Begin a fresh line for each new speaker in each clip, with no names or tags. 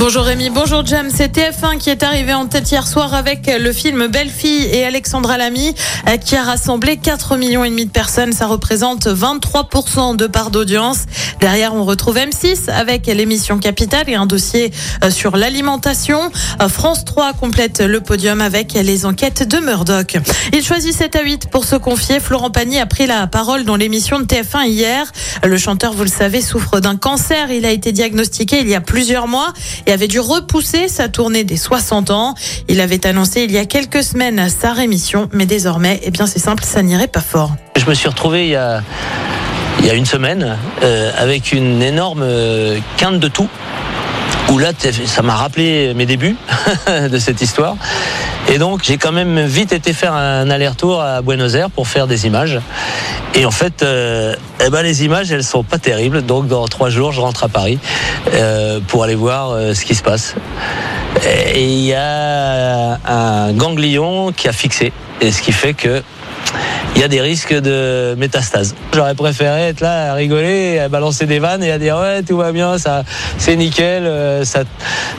Bonjour Rémi, bonjour Jam. C'est TF1 qui est arrivé en tête hier soir avec le film Belle Fille et Alexandra Lamy euh, qui a rassemblé 4 millions et demi de personnes. Ça représente 23% de part d'audience. Derrière, on retrouve M6 avec l'émission Capitale et un dossier euh, sur l'alimentation. Euh, France 3 complète le podium avec les enquêtes de Murdoch. Il choisit 7 à 8 pour se confier. Florent Pagny a pris la parole dans l'émission de TF1 hier. Le chanteur, vous le savez, souffre d'un cancer. Il a été diagnostiqué il y a plusieurs mois avait dû repousser sa tournée des 60 ans. Il avait annoncé il y a quelques semaines sa rémission, mais désormais, eh bien c'est simple, ça n'irait pas fort.
Je me suis retrouvé il y a, il y a une semaine euh, avec une énorme euh, quinte de tout. Où là, ça m'a rappelé mes débuts de cette histoire. Et donc, j'ai quand même vite été faire un aller-retour à Buenos Aires pour faire des images. Et en fait, euh, eh ben, les images, elles sont pas terribles. Donc, dans trois jours, je rentre à Paris euh, pour aller voir euh, ce qui se passe. Et il y a un ganglion qui a fixé. Et ce qui fait que il y a des risques de métastase. J'aurais préféré être là à rigoler, à balancer des vannes et à dire ouais tout va bien, ça c'est nickel, euh,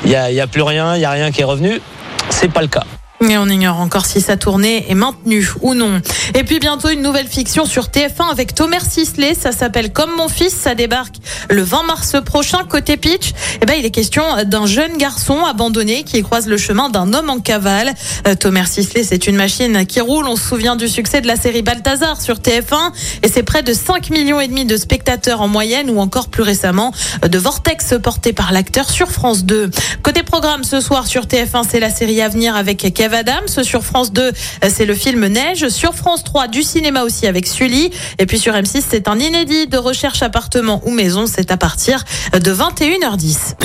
il y a, y a plus rien, il y a rien qui est revenu. C'est pas le cas.
Et on ignore encore si sa tournée est maintenue ou non. Et puis bientôt une nouvelle fiction sur TF1 avec Thomas Sisley. Ça s'appelle Comme mon fils. Ça débarque le 20 mars prochain. Côté pitch, eh ben, il est question d'un jeune garçon abandonné qui croise le chemin d'un homme en cavale. Euh, Thomas Sisley, c'est une machine qui roule. On se souvient du succès de la série Balthazar sur TF1 et c'est près de 5 millions et demi de spectateurs en moyenne ou encore plus récemment de Vortex porté par l'acteur sur France 2. Côté programme ce soir sur TF1, c'est la série à venir avec Kevin Adams. Sur France 2, c'est le film Neige. Sur France 3, du cinéma aussi avec Sully. Et puis sur M6, c'est un inédit de recherche appartement ou maison. C'est à partir de 21h10.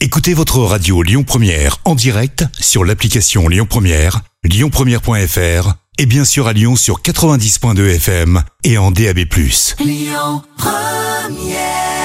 Écoutez votre radio Lyon Première en direct sur l'application Lyon Première, lyonpremière.fr et bien sûr à Lyon sur 90.2 FM et en DAB+.
Lyon Première